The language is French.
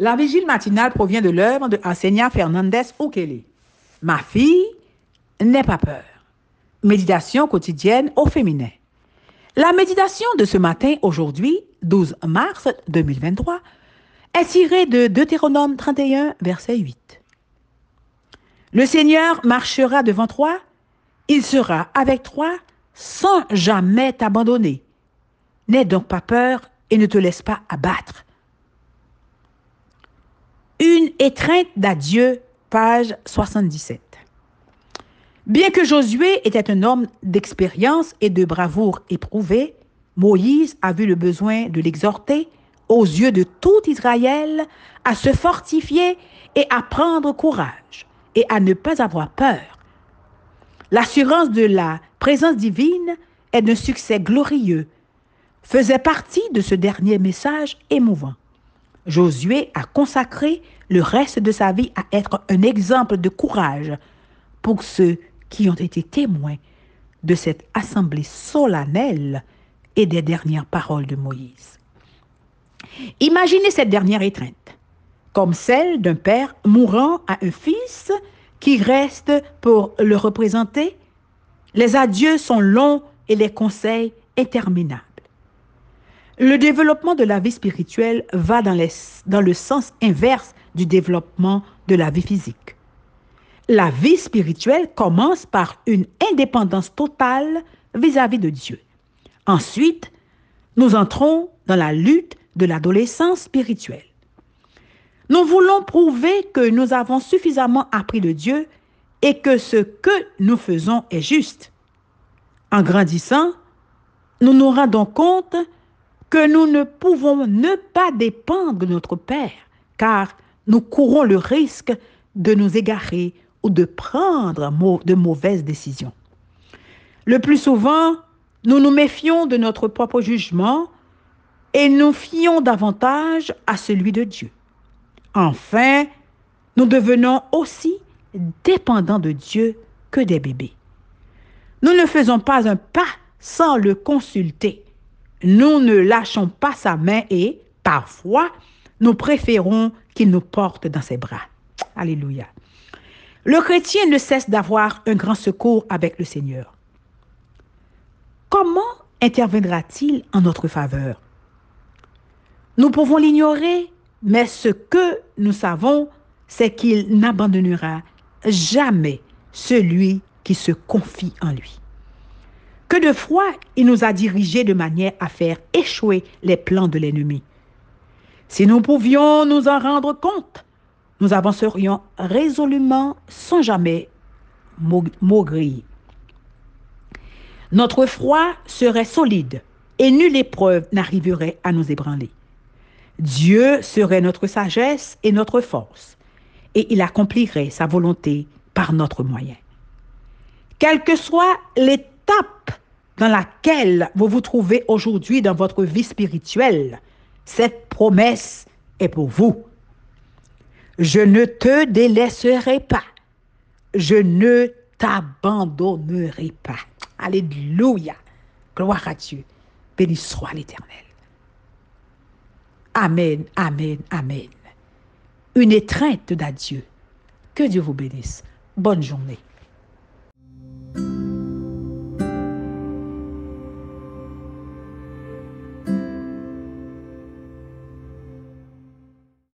La vigile matinale provient de l'œuvre de Enseignant Fernandez Ukele. Ma fille, n'aie pas peur. Méditation quotidienne au féminin. La méditation de ce matin, aujourd'hui, 12 mars 2023, est tirée de Deutéronome 31, verset 8. Le Seigneur marchera devant toi, il sera avec toi sans jamais t'abandonner. N'aie donc pas peur et ne te laisse pas abattre. Étreinte d'adieu, page 77. Bien que Josué était un homme d'expérience et de bravoure éprouvé, Moïse a vu le besoin de l'exhorter, aux yeux de tout Israël, à se fortifier et à prendre courage et à ne pas avoir peur. L'assurance de la présence divine et d'un succès glorieux faisait partie de ce dernier message émouvant. Josué a consacré le reste de sa vie à être un exemple de courage pour ceux qui ont été témoins de cette assemblée solennelle et des dernières paroles de Moïse. Imaginez cette dernière étreinte comme celle d'un père mourant à un fils qui reste pour le représenter. Les adieux sont longs et les conseils interminables. Le développement de la vie spirituelle va dans, le sens inverse du développement de la vie physique. La vie spirituelle commence par une indépendance totale vis-à-vis -vis de Dieu. Ensuite, nous entrons dans la lutte de l'adolescence spirituelle. Nous voulons prouver que nous avons suffisamment appris de Dieu et que ce que nous faisons est juste. En grandissant, nous nous rendons compte que nous ne pouvons ne pas dépendre de notre Père, car nous courons le risque de nous égarer ou de prendre de mauvaises décisions. Le plus souvent, nous nous méfions de notre propre jugement et nous fions davantage à celui de Dieu. Enfin, nous devenons aussi dépendants de Dieu que des bébés. Nous ne faisons pas un pas sans le consulter nous ne lâchons pas sa main et, parfois, nous préférons qu'il nous porte dans ses bras. Alléluia. Le chrétien ne cesse d'avoir un grand secours avec le Seigneur. Comment interviendra-t-il en notre faveur? Nous pouvons l'ignorer, mais ce que nous savons, c'est qu'il n'abandonnera jamais celui qui se confie en lui que de fois il nous a dirigés de manière à faire échouer les plans de l'ennemi. Si nous pouvions nous en rendre compte, nous avancerions résolument sans jamais maugrir. Notre foi serait solide et nulle épreuve n'arriverait à nous ébranler. Dieu serait notre sagesse et notre force, et il accomplirait sa volonté par notre moyen. Quelle que soit l'étape dans laquelle vous vous trouvez aujourd'hui dans votre vie spirituelle, cette promesse est pour vous. Je ne te délaisserai pas. Je ne t'abandonnerai pas. Alléluia. Gloire à Dieu. Béni soit l'Éternel. Amen, amen, amen. Une étreinte d'adieu. Que Dieu vous bénisse. Bonne journée.